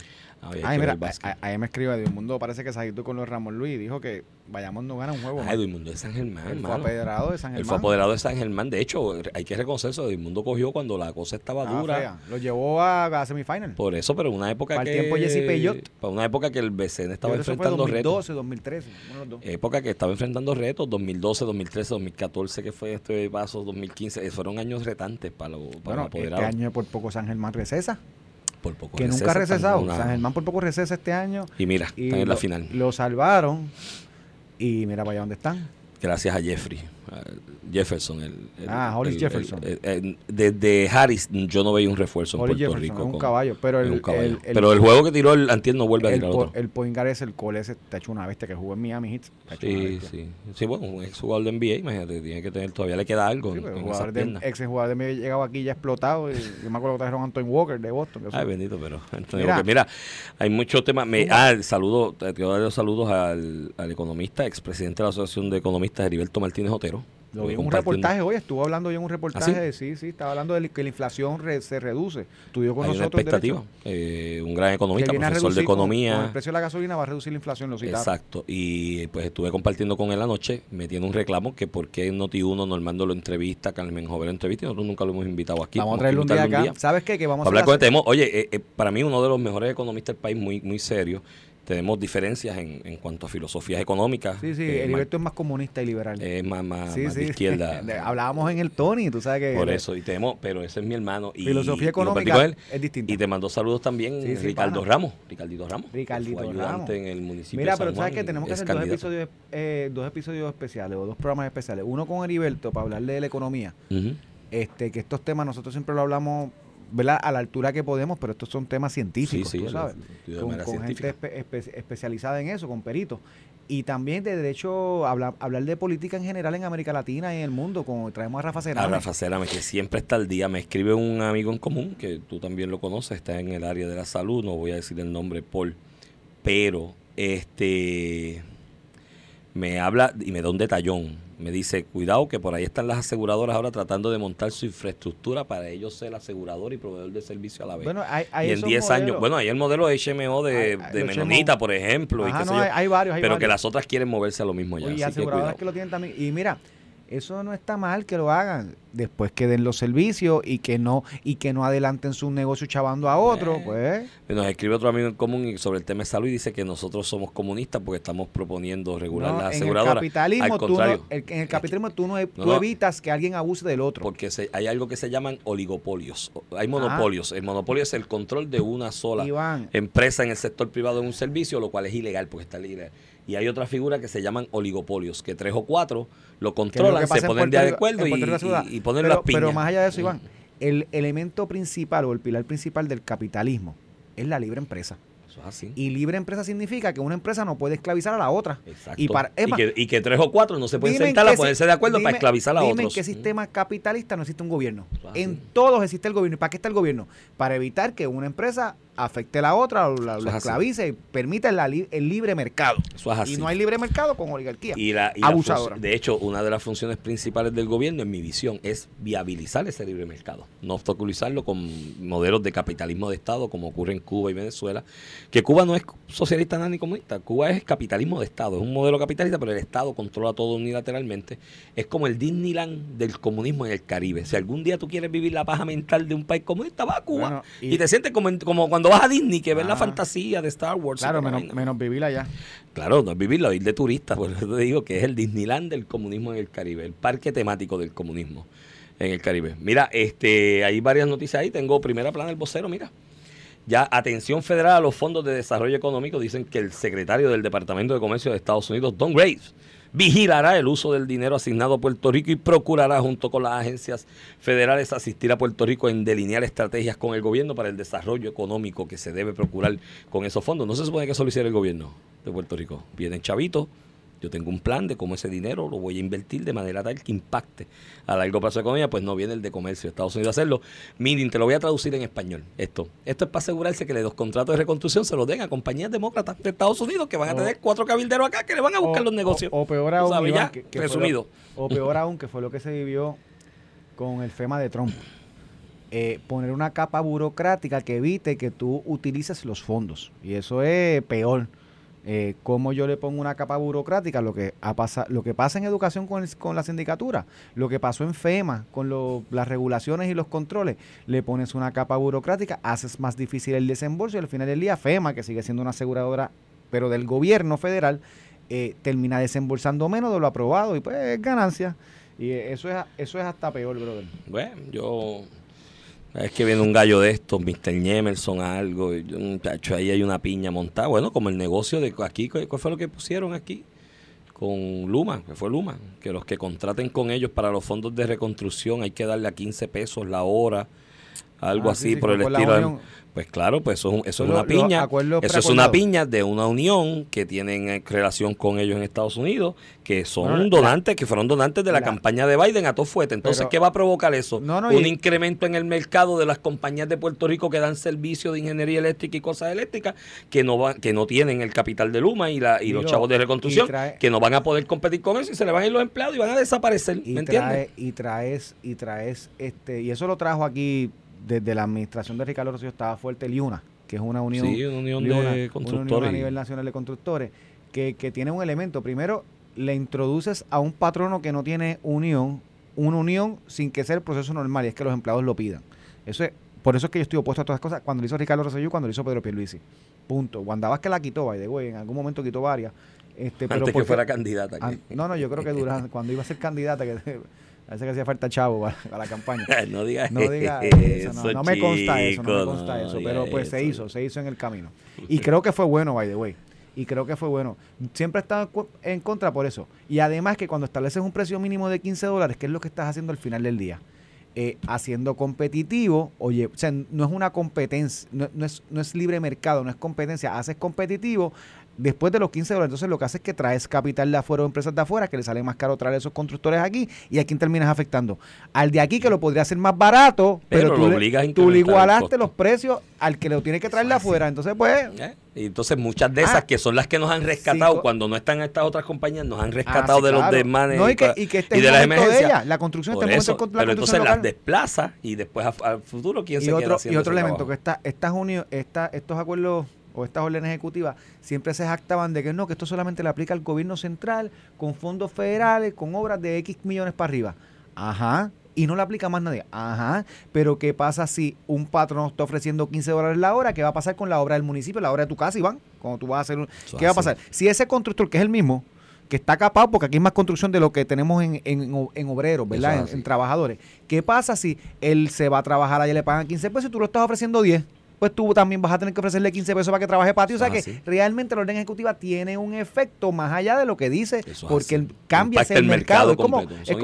Ay, hay Ay, que mira, ahí me escribe Mundo. Parece que Saguito con los Ramón Luis dijo que Vayamos no gana un juego. Ay, Edmundo de San Germán, Él fue apoderado de San Él Germán. fue apoderado de San Germán. De hecho, hay que reconocer eso. Edmundo cogió cuando la cosa estaba Estaba dura. fea. Lo llevó a, a semifinal. Por eso, pero una época Para que... el tiempo Jesse Peyot. Para una época que el BCN estaba Yo eso fue enfrentando 2012, retos. 2013. uno de los dos. Época que estaba enfrentando retos, 2012, 2013, 2014, que fue este paso, 2015, eh, fueron años retantes para, lo, para Bueno, los este apoderados. año por poco San Germán recesa, por poco que nunca ha recesa, recesado. una- San Germán por poco recesa este año. Y mira, Y están en la final. Lo salvaron y mira para allá dónde están. Gracias a Jeffrey. A Jefferson. El, el- Ah, Hollis el- Jefferson. el- desde Harris yo no veía un refuerzo en Puerto Jefferson Rico. es un caballo, pero el, un caballo. pero el juego que tiró el Antiel no vuelve a tirar otro. el point guard es el cole ese, está hecho una bestia que jugó en Miami Heat. Sí, sí. Sí, bueno, un ex jugador de NBA, imagínate, tiene que tener, todavía le queda algo Sí, en, jugador de, ex jugador de medio llegado aquí ya explotado. Y, yo me acuerdo que trajeron a Anthony Walker de Boston. que Ay, bendito, pero Anthony Mira. Walker. mira, hay muchos temas. Me, ah, el saludo, te quiero dar los saludos al, al economista, expresidente de la Asociación de Economistas, Heriberto Martínez Otero. Lo Estuve vi en un reportaje hoy, estuvo hablando hoy en un reportaje, ¿Ah, sí? sí, estaba hablando de que la inflación re- se reduce. Estudió con Hay una nosotros. expectativa. eh, un gran economista, a profesor de reducir con- economía. Con, el precio de la gasolina va a reducir la inflación, lo citaba. Exacto. Y pues estuve compartiendo con él anoche, metiendo un reclamo que por qué Noti1 Normando lo entrevista, Carmen Joven lo entrevista y nosotros nunca lo hemos invitado aquí. Vamos a traerlo un día acá. ¿Sabes qué? Que vamos Para hablar a con hacer este tema. Oye, eh, eh, para mí uno de los mejores economistas del país, muy, muy serio. Tenemos diferencias en, en cuanto a filosofías económicas. Sí, sí, eh, Heriberto es más comunista y liberal. más, eh, más, más- sí, más sí. de izquierda. Hablábamos en el Tony, tú sabes que. por eso, y tenemos, pero ese es mi hermano. Y, Filosofía económica con él. es distinta. Y te mandó saludos también Sí, Ricardo pana. Ramos. Ricardito Ramos. Ricardito fue ayudante Ramos. en el municipio Mira, de pero San sabes Juan que tenemos que es hacer dos candidato. episodios, eh, dos episodios especiales o dos programas especiales. Uno con Heriberto para hablarle de la economía. Este, que estos temas nosotros siempre lo hablamos, ¿verdad? A la altura que podemos, pero estos son temas científicos, Sí, sí, tú sabes. de Con, con gente espe- espe- especializada en eso, con peritos. Y también de derecho, hablar, hablar de política en general en América Latina y en el mundo. Como traemos a Rafa A Cerame. Rafa Cerame, que siempre está al día. Me escribe un amigo en común, que tú también lo conoces, está en el área de la salud, no voy a decir el nombre, Paul, pero este me habla y me da un detallón. Me dice, cuidado que por ahí están las aseguradoras ahora tratando de montar su infraestructura para ellos ser asegurador y proveedor de servicio a la vez. Bueno, hay, hay y en esos 10 años, bueno, hay el modelo HMO de, Hay- de Menonita, HMO. por ejemplo, y qué sé no, yo, hay, varios, pero que las otras quieren moverse a lo mismo ya. Y así aseguradoras que lo tienen también. Y mira, eso no está mal que lo hagan después que den los servicios y que no y que no adelanten su negocio chavando a otro, Eh. pues. Nos escribe otro amigo en común sobre el tema de salud y dice que nosotros somos comunistas porque estamos proponiendo regular no, las en el aseguradoras. capitalismo, Al tú, no, el- en el capitalismo tú, no, tú no. evitas que alguien abuse del otro. porque se- hay algo que se llaman oligopolios. Hay monopolios. El monopolio es el control de una sola Iván, empresa en el sector privado en un servicio, lo cual es ilegal porque está ilegal. Y hay otra figura que se llaman oligopolios, que tres o cuatro lo controlan, se ponen de Puerto acuerdo y ponen pero, las piñas. pero más allá de eso, Mm. Iván, el elemento principal o el pilar principal del capitalismo es la libre empresa. Eso es así. Y libre empresa significa que una empresa no puede esclavizar a la otra. Exacto. Y, para, es Y más, que, y que tres o cuatro no se pueden sentar a ponerse de acuerdo para esclavizar a dime otros. en qué Mm. sistema capitalista no existe un gobierno. En todos existe el gobierno. ¿Y para qué está el gobierno? Para evitar que una empresa afecte a la otra, o la, es esclavice y permita la li- el libre mercado. Eso es así. Y no hay libre mercado con oligarquía. Y la, y Abusadora. de hecho, una de las funciones principales del gobierno, en mi visión, es viabilizar ese libre mercado. No obstaculizarlo con modelos de capitalismo de Estado, como ocurre en Cuba y Venezuela. Que Cuba no es socialista nada ni comunista. Cuba es capitalismo de Estado. Es un modelo capitalista, pero el Estado controla todo unilateralmente. Es como el Disneyland del comunismo en el Caribe. Si algún día tú quieres vivir la paja mental de un país comunista, va a Cuba. Bueno, y, y- te sientes como, en- como cuando vas a Disney, que ves la Ah. fantasía de Star Wars. claro, la menos, vaina. menos vivir allá. Claro, no es vivirlo, ir de turista, por eso te digo que es el Disneyland del comunismo en el Caribe, el parque temático del comunismo en el Caribe. Mira, este, hay varias noticias ahí, tengo primera plana del vocero, mira. Ya, atención federal a los fondos de desarrollo económico, dicen que el secretario del Departamento de Comercio de Estados Unidos, Don Graves, vigilará el uso del dinero asignado a Puerto Rico y procurará junto con las agencias federales asistir a Puerto Rico en delinear estrategias con el gobierno para el desarrollo económico que se debe procurar con esos fondos. No se supone que eso lo hiciera el gobierno de Puerto Rico. Vienen chavitos, yo tengo un plan de cómo ese dinero lo voy a invertir de manera tal que impacte a largo plazo la economía, pues no viene el de comercio de Estados Unidos a hacerlo. Miren, te lo voy a traducir en español. Esto esto es para asegurarse que los contratos de reconstrucción se los den a compañías demócratas de Estados Unidos que van a tener cuatro cabilderos acá que le van a buscar O- los negocios. O, o peor aún, sabes, Iván, ya, que- resumido. lo- o peor aún, que fue lo que se vivió con el FEMA de Trump. Eh, poner una capa burocrática que evite que tú utilices los fondos. Y eso es peor. Eh, ¿Cómo yo le pongo una capa burocrática? Lo que, ha pasa, lo que pasa en educación con, el- con la sindicatura, lo que pasó en FEMA con lo- las regulaciones y los controles, le pones una capa burocrática, haces más difícil el desembolso y al final del día FEMA, que sigue siendo una aseguradora pero del gobierno federal eh, termina desembolsando menos de lo aprobado y pues es ganancia. Y eso es, eso es hasta peor, brother. Bueno, yo. Es que viene un gallo de estos, Mr. Jemerson, algo. muchacho, ahí hay una piña montada. Bueno, como el negocio de aquí, ¿cuál fue lo que pusieron aquí? Con Luma, que fue Luma. Que los que contraten con ellos para los fondos de reconstrucción hay que darle a 15 pesos la hora. Algo Ah, así sí, sí, por el estilo. Pues claro, pues eso, es una piña. Eso es una piña de una unión que tienen eh, relación con ellos en Estados Unidos, que son la- donantes, que fueron donantes de la, la- campaña de Biden a todo fuerte. Entonces, Pero- ¿qué va a provocar eso? No, no, un y- incremento en el mercado de las compañías de Puerto Rico que dan servicio de ingeniería eléctrica y cosas eléctricas que no van, que no tienen el capital de Luma y, la, y los chavos de reconstrucción trae- que no van a poder competir con eso y se le van a ir los empleados y van a desaparecer. y ¿Me entiendes? y traes y traes este y eso lo trajo aquí desde la administración de Ricardo Rosselló estaba fuerte el IUNA que es una unión, Sí, una unión Liuna, de una unión constructores. a nivel nacional de constructores que, que tiene un elemento. Primero le introduces a un patrono que no tiene unión una unión sin que sea el proceso normal y es que los empleados lo pidan. Eso es por eso es que yo estoy opuesto a todas las cosas. Cuando lo hizo Ricardo Rosselló cuando lo hizo Pedro Pierluisi. Punto. Wanda Vázquez la quitó by the way en algún momento quitó varias. Este, pero Antes que fuera candidata. An- no, no, yo creo que Durán, cuando iba a ser candidata, que parece que hacía falta chavo para, para la campaña. no digas No diga eso, no, no me consta eso, no me consta no eso, pero pues se hizo, se hizo en el camino. Y creo que fue bueno, by the way. Y creo que fue bueno. Siempre he estado cu- en contra por eso. Y además que cuando estableces un precio mínimo de 15 dólares, ¿qué es lo que estás haciendo al final del día? Eh, haciendo competitivo, oye, o sea, no es una competencia, no, no es, no es libre mercado, no es competencia, haces competitivo después de los 15 dólares. Entonces lo que hace es que traes capital de afuera o empresas de afuera, que le sale más caro traer esos constructores aquí, y a quién terminas afectando. Al de aquí que lo podría hacer más barato, pero, Pero tú, lo le- obligas tú igualaste los precios al que lo tiene que traer de afuera. Entonces, pues, ¿Eh? Y entonces muchas de esas Ah. que son las que nos han rescatado Cinco- cuando no están estas otras compañías, nos han Ah, rescatado sí, de claro. los desmanes No, y que, y que este y es de las de emergencias. ella. La construcción está en eso, con la pero entonces construcción las local. desplaza y después al futuro quién se y queda otro, haciendo y otro elemento trabajo? que está estas unión, esta, estos acuerdos o estas órdenes ejecutivas siempre se jactaban de que no, que esto solamente le aplica al gobierno central con fondos federales, con obras de X millones para arriba. Ajá. Y no le aplica más nadie. Ajá. Pero ¿qué pasa si un patrón está ofreciendo 15 dólares la hora? ¿Qué va a pasar con la obra del municipio, la obra de tu casa, Iván? Cuando tú vas a hacer un... Eso ¿Qué va a pasar? Si ese constructor, que es el mismo, que está capado, porque aquí hay más construcción de lo que tenemos en, en, en obreros, ¿verdad? Es En, trabajadores. ¿Qué pasa si él se va a trabajar allá le pagan 15 pesos y tú lo estás ofreciendo 10? Pues tú también vas a tener que ofrecerle 15 pesos para que trabaje patio. O sea Eso que realmente la orden ejecutiva tiene un efecto más allá de lo que dice, Eso porque así. el, cambia el mercado. mercado Es como, es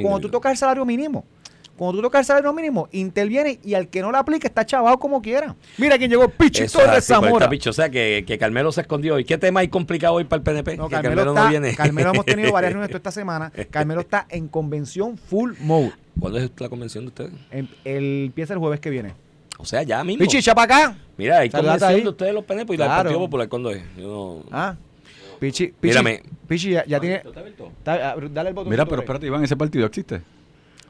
cuando tú tocas el salario mínimo. Cuando tú tocas el salario mínimo, interviene y al que no lo aplica está chavado como quiera. Mira quién llegó, Pichi Torres así, pues, Zamora. picho. O sea, que, que Carmelo se escondió. ¿Y qué tema hay complicado hoy para el PNP? No, que Carmelo, no está, viene. Carmelo hemos tenido varias reuniones esta semana. Carmelo está en convención full mode. ¿Cuándo es la convención de ustedes? En- él empieza el jueves que viene. O sea, ya mismo. Pichi, echa para acá. Mira, hay convención ahí. de ustedes los PNP y la del. Partido Popular. ¿Cuándo es? Yo no... Ah, Pichi, Pichi, Mírame. Pichi ya, ya tiene. está- dale el botón. Mira, pero espérate, Iván, ese partido existe.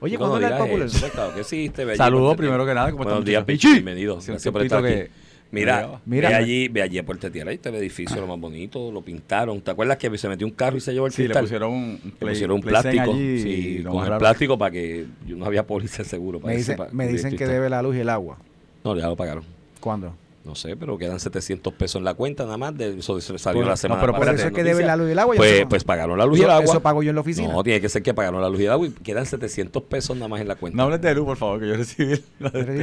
Oye, ¿Cuándo ¿cuándo es el popular? eso? Pues, claro que sí, te ve allí Saludos por primero que nada. ¿cómo Buenos días? Pichi. Bienvenido. Gracias por estar aquí. que- Mira, Mira. ve allí, ve allí a Puerta Tierra, ahí está el edificio lo más bonito, lo pintaron. ¿Te acuerdas que se metió un carro y se llevó el Sí, le pusieron un, Le pusieron un plástico, allí sí, con el plástico para que yo no había póliza de seguro. para Me, ese dicen- me dicen que debe la luz y el agua. No, ya lo pagaron. ¿Cuándo? No sé, pero quedan 700 pesos en la cuenta nada más. De, eso se salió Bueno, la no, semana pero Por eso es que debe noticias. la luz y el agua. Pues, pues pagaron la luz y el agua. eso pago yo en la oficina. No, tiene que ser que pagaron la luz y el agua y quedan 700 pesos nada más en la cuenta. No hables de luz, por favor, que yo recibí la de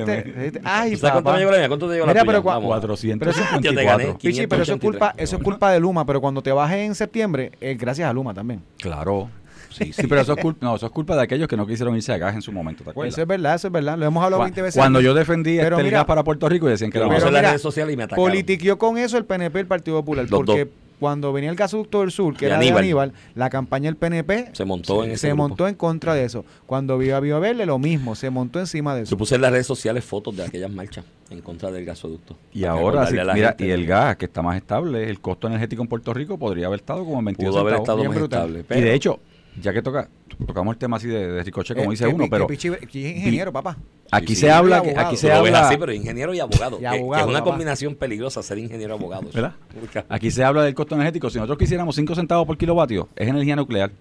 este Ay, ¿Tú sabes cuánto me llegó la mía? ¿Cuánto te llegó la Mira, pero eso- 454. Pichi, pero eso es 583. culpa, eso es culpa de Luma, pero cuando te bajes en septiembre, es gracias a Luma también. Claro. Sí, sí, pero eso es, culpa, no, eso es culpa de aquellos que no quisieron irse a gas en su momento, ¿te acuerdas? Eso es verdad, eso es verdad. Lo hemos hablado Cu- 20 veces. Cuando yo defendí Pero este mira- gas para Puerto Rico y decían que era vamos Pero las redes sociales y me atacaron. Politiqueó con eso el PNP y el Partido Popular. Los porque dos. cuando venía el gasoducto del sur, que Y era Aníbal. de Aníbal, la campaña del PNP Se montó en ese se grupo. montó en contra de eso. Cuando vio a Viva Verde, lo mismo, se montó encima de eso. Yo puse en las redes sociales fotos de aquellas marchas en contra del gasoducto. Y ahora, sí, mira, gente y el gas, que está más estable, el costo energético en Puerto Rico podría haber estado como en 22 pudo haber centavos. estado Bien más brutal. estable. Y de hecho, ya que toca, tocamos el tema así de, de Ricoche, como Eh, dice que uno, pero que Pichi- que es ingeniero, papá. aquí sí, se sí. habla, abogado. aquí se habla, así, pero ingeniero y abogado. Y que- que, abogado, es una papá. combinación peligrosa ser ingeniero y abogado. ¿verdad? Aquí se habla del costo energético. Si nosotros quisiéramos 5 centavos por kilovatio, es energía nuclear.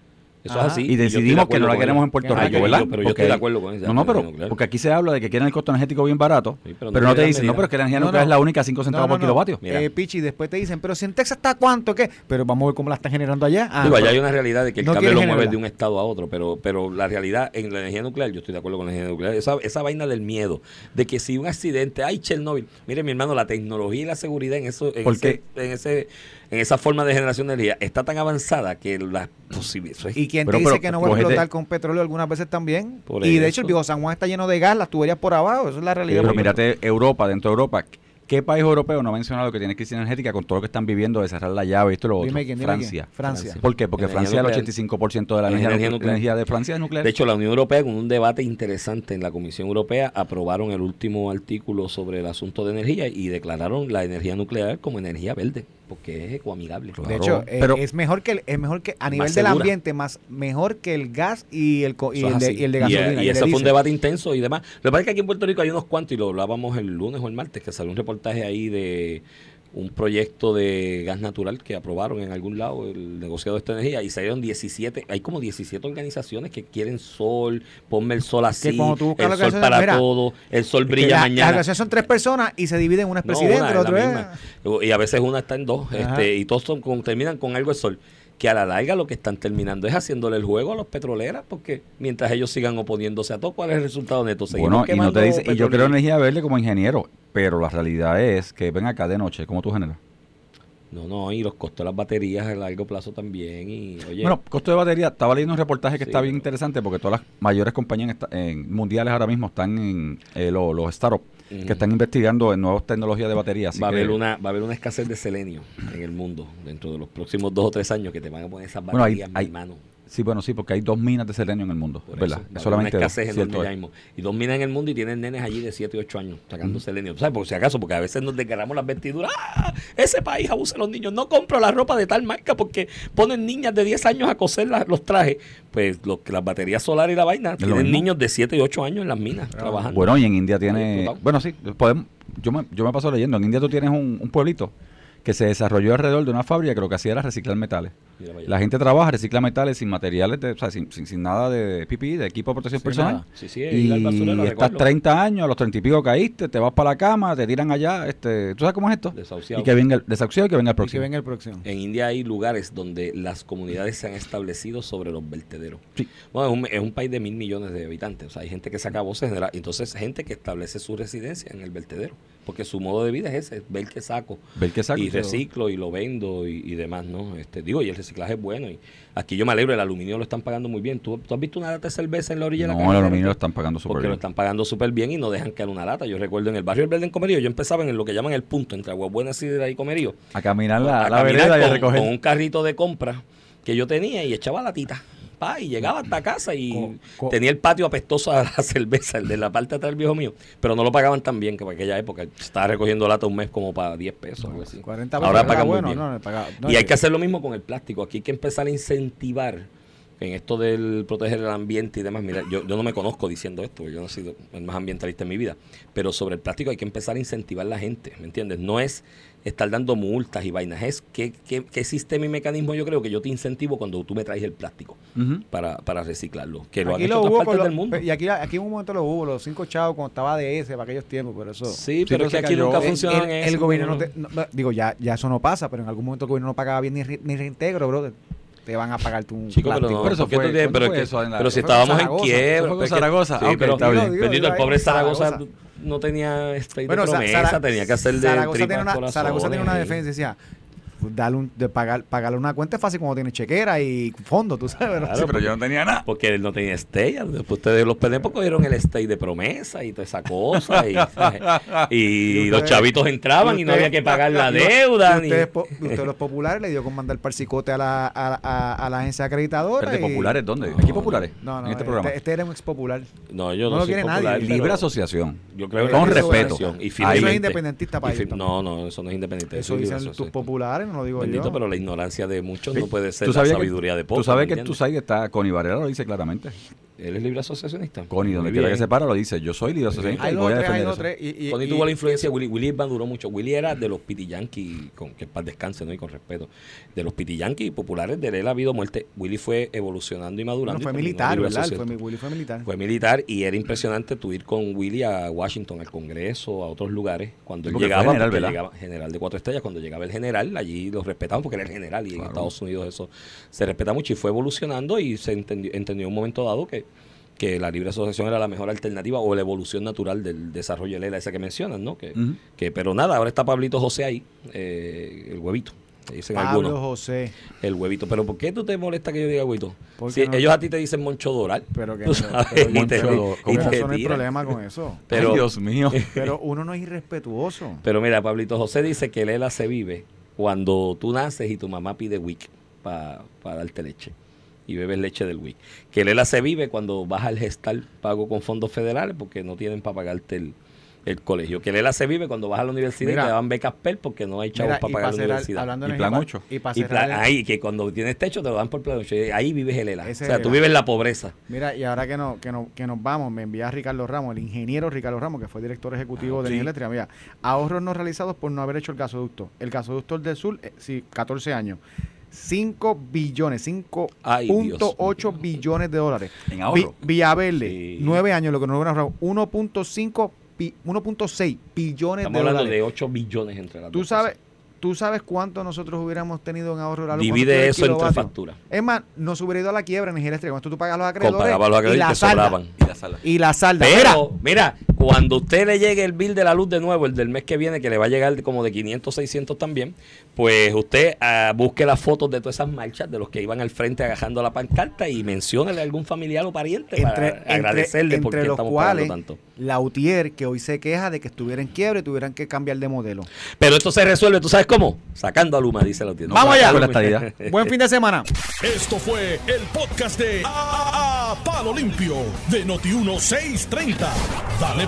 Eso Ajá. es así. y decidimos que no la queremos eso. en Puerto Rico, ¿verdad? yo- pero yo estoy de acuerdo con esa No, no, pero porque aquí se habla de que quieren el costo energético bien barato, Sí, pero pero, no no te dicen, no, pero es que la energía No, nuclear no. es la única a 5 centavos No, por kilovatio. Mira. Eh, Pichi, después te dicen, pero si en Texas está cuánto, ¿qué? Pero vamos a ver cómo la están generando allá. Ah, Digo, allá hay una realidad de que el no cable lo mueve de un estado a otro, pero, pero la realidad en la energía nuclear, yo estoy de acuerdo con la energía nuclear, esa, esa vaina del miedo, de que si un accidente, ay Chernobyl, mire mi hermano, la tecnología y la seguridad en eso, en, ¿Por ese, en esa forma de generación de energía está tan avanzada que las posibilidades. ¿Y quién Pero- te dice pero, que no va a explotar con petróleo algunas veces también? Por y de hecho el viejo San Juan está lleno de gas, las tuberías por abajo, eso es la realidad. Pero mírate Europa, dentro de Europa, ¿qué país europeo no ha mencionado que tiene crisis energética con todo lo que están viviendo de cerrar la llave y esto lo otro? Dime quién, Francia. Francia. ¿Por qué? Porque Energía Francia el nuclear. 85% de la Energía energía, nuclear. energía de Francia es nuclear. De hecho, la Unión Europea, con un debate interesante en la Comisión Europea, aprobaron el último artículo sobre el asunto de energía y declararon la energía nuclear como energía verde, porque es ecoamigable. Claro. De hecho, eh, pero- es mejor que el- es mejor que a nivel del ambiente más mejor que el gas y el co- y, Eso el, de, y el de Y, gasolina. eh, Y, y ese fue un debate intenso y demás. Lo que pasa es que aquí en Puerto Rico hay unos cuantos, y lo hablábamos el lunes o el martes, que salió un reportaje ahí de un proyecto de gas natural que aprobaron en algún lado el negociado de esta energía y salieron 17, hay como 17 organizaciones que quieren sol, ponme el sol así, tú el la sol para mira, todo, el sol brilla la- Las mañana. organizaciones son tres personas y se dividen, una es No, presidente, una el la es... misma. Y a veces una está en dos, Ajá. este, y todos son con- terminan con algo de sol. Que a la larga lo que están terminando es haciéndole el juego a los petroleras, porque mientras ellos sigan oponiéndose a todo, ¿cuál es el resultado neto? Seguimos Bueno, y no te dice, y yo creo en energía verde como ingeniero, pero la realidad es que ven acá de noche, ¿cómo tú generas? No, no, y los costos de las baterías a largo plazo también. Y, oye, Bueno, costo de batería, estaba leyendo un reportaje que Sí, está bien pero- interesante porque todas las mayores compañías en en mundiales ahora mismo están en eh, lo- los startups Que están investigando en nuevas tecnologías de batería. así va a, que- haber una, va a haber una escasez de selenio en el mundo dentro de los próximos dos o tres años que te van a poner esas Bueno, hay- baterías, mi hay- hermano. Sí, bueno, sí, porque hay dos minas de selenio en el mundo, Por ¿verdad? eso, solamente una dos, escasez cierto enorme ya mismo. Y dos minas en el mundo y tienen nenes allí de 7 y 8 años sacando selenio. ¿Sabes? Por si acaso, porque a veces nos desgarramos las vestiduras. ¡Ah! Ese país abusa a los niños. No compro la ropa de tal marca porque ponen niñas de 10 años a coser la- los trajes. Pues lo, que las baterías solares y la vaina tienen mismo. niños de 7 y 8 años en las minas trabajando. Bueno, y en India tiene... Bueno, sí, podemos, yo, me, yo me paso leyendo. En India tú tienes un, un pueblito que se desarrolló alrededor de una fábrica que lo que hacía era reciclar metales. La gente trabaja, recicla metales sin materiales, de, o sea, sin, sin, sin nada de PPI, de equipo de protección Sin personal. Sí, sí, Y estás recuerdo. 30 años, a los 30 y pico caíste, te vas para la cama, te tiran allá, este, ¿tú sabes cómo es esto? Desahuciado. Y que venga el desahuciado y que venga el Y que próximo. venga el próximo. En India hay lugares donde las comunidades se han establecido sobre los vertederos. Sí. Bueno, es un, es un país de mil millones de habitantes. O sea, hay gente que saca voces, entonces gente que establece su residencia en el vertedero. Porque su modo de vida es ese, ver qué saco. Ver qué saco. y reciclo y lo vendo y, y demás, ¿no? Este, digo, y el reciclaje es bueno. Y aquí yo me alegro, el aluminio lo están pagando muy bien. ¿Tú, tú has visto una lata de cerveza en la orilla de la No, el aluminio lo están pagando súper Porque lo bien. están pagando súper bien y no dejan caer una lata. Yo recuerdo en el barrio del Verde en Comerío, yo empezaba en lo que llaman el punto, entre Aguabuena, Sidra y Comerío A caminar la, a la caminar vereda y a con, recoger. con un carrito de compra que yo tenía y echaba latita. Pa, y llegaba hasta casa y Co- co- tenía el patio apestoso a la cerveza, el de la parte de atrás del viejo mío. Pero no lo pagaban tan bien que para aquella época. Estaba recogiendo lata un mes como para 10 pesos. algo así. 40 Ahora pesos, pagan muy bueno, bien. no, no, paga- no, y hay que hacer lo mismo con el plástico. Aquí hay que empezar a incentivar en esto del proteger el ambiente y demás. Mira, yo, yo no me conozco diciendo esto, porque yo no he sido el más ambientalista en mi vida. Pero sobre el plástico hay que empezar a incentivar a la gente, ¿me entiendes? No es estar dando multas y vainas, es qué, qué, qué sistema y mecanismo yo creo que yo te incentivo cuando tú me traes el plástico para, para reciclarlo. Que lo han Aquí hecho lo en hubo otras partes del mundo. Y aquí, aquí en un momento lo hubo, los cinco chavos cuando estaba de ese para aquellos tiempos, pero eso... Sí, pero pero es que se aquí cayó. nunca El- El- funciona el, eso. el gobierno no te, no- no, digo ya ya eso no pasa pero en algún momento el gobierno no pagaba bien ni, re- ni reintegro brother te van a pagar tu Chico, pero plástico. no, Pero eso ¿por qué fue- tú tienes- ¿cuándo pero, fue que- eso en la- pero si estábamos en quiebra. pero Zaragoza. sí, pero, está bien. bendito, el pobre Zaragoza. No tenía este bueno de Sa- promesa, tenía que hacer de Zaragoza tiene una Zaragoza tiene una defensa decía darle un, de pagar pagarle una cuenta es fácil cuando tiene chequera y fondo tú sabes ¿no? Claro, Sí, pero yo no tenía nada. Porque él no tenía stay. Después ustedes los pendejos cogieron el stay de promesa y toda esa cosa. Y, y Y los ustedes- chavitos entraban y, no había que pagar la deuda. y ni- ustedes, po- ustedes los populares le dio con mandar parcicote a la, a, a- a la agencia acreditadora Pero de y- populares, ¿dónde? No, ¿Aquí no. populares? no no en este este, programa. este era un ex popular No, yo no no, lo quiere popular, nadie. Libre asociación. Yo creo que Con es respeto. Y. Eso es independentista para ellos No, no, eso no es independiente. eso dicen tus populares no lo digo Bendito, yo pero la ignorancia de muchos no puede ser ¿Tú la sabiduría que, de pocos. Tú sabes ¿me que tú entiendes? sabes que está Connie Varela lo dice claramente. Él es libre asociacionista. Connie, donde quiera que se para, lo dice. Yo soy libre asociacionista Hay y voy a defender eso. tres. y- y- Connie y- tuvo la influencia de Willy. Willy Irván duró mucho. Willy era de los Piti Yankee, con que paz descanse, ¿no? Y con respeto. De los Piti Yankee populares, de él ha habido muerte. Willy fue evolucionando y madurando. no, y fue militar, ¿verdad? Fue, Willy fue militar. Fue militar y era impresionante tu ir con Willy a Washington, al Congreso, a otros lugares. Cuando él llegaba, general, llegaba general de cuatro estrellas, cuando llegaba el general, allí lo respetaban porque era el general y en. Estados Unidos eso se respeta mucho y fue evolucionando y se entendió, entendió en un momento dado que, que la libre asociación era la mejor alternativa o la evolución natural del desarrollo de la esa que mencionan, ¿no? Que, que, pero nada, ahora está Pablito José ahí, eh, el huevito. Dicen Pablo algunos, José. el huevito. Pero ¿por qué tú te molesta que yo diga huevito? Porque Si no- ellos a ti te dicen Moncho Doral. Pero que no- pero y te- te tiran. problema con eso. Pero- Ay, Dios mío. Pero uno no es irrespetuoso. Pero mira, Pablito José dice que el ELA se vive cuando tú naces y tu mamá pide WIC para darte leche. Y bebes leche del WIC. Que el ELA se vive cuando vas al gestal pago con fondos federales porque no tienen para pagarte el, el colegio. Que el ELA se vive cuando vas a la universidad Mira. y te dan becas PEL porque no hay chavos Mira, para y pagar la universidad. hablando Y plan energía, 8. Y Y ahí, que cuando tienes techo te lo dan por plan 8. Ahí vives el ELA. Ese o sea, tú vives la pobreza. Mira, y ahora que, no, que, no, que nos vamos, me envía Ricardo Ramos, el ingeniero Ricardo Ramos, que fue director ejecutivo Ah, de sí. Eléctrica. Mira, ahorros no realizados por no haber hecho el gasoducto. El gasoducto del sur, eh, sí, 14 años. 5 billones, Ay, Dios 5.8 mío. billones de dólares. En ahorro. Vi- Villaverde, Sí. 9 años, lo que no hubieran ahorrado, 1.5 pi- 1.6 billones Estamos de hablando dólares. de 8 billones entre las Tú dos sabes, cosas. tú sabes cuánto nosotros hubiéramos tenido en ahorro la Divide eso entre facturas. Es más, nos hubiera ido a la quiebra en energía eléctrica. Cuando tú pagas los acreedores los y acreedores la que salda. sobraban. Y la sala. Y la salda. Pero, mira, cuando usted le llegue el bill de la luz de nuevo, el del mes que viene, que le va a llegar de como de 500, 600 también, pues usted ah, busque las fotos de todas esas marchas, de los que iban al frente agajando la pancarta y menciónele a algún familiar o pariente entre, para agradecerle entre, porque entre los estamos cuales pagando tanto. la UTIER, que hoy se queja de que estuviera en quiebre y tuvieran que cambiar de modelo. Pero esto se resuelve, ¿tú sabes cómo? Sacando a Luma, dice la tienda. Vamos allá. Con la estadidad. Buen fin de semana. Esto fue el podcast de A, A- Palo Limpio de Noti1630. Dale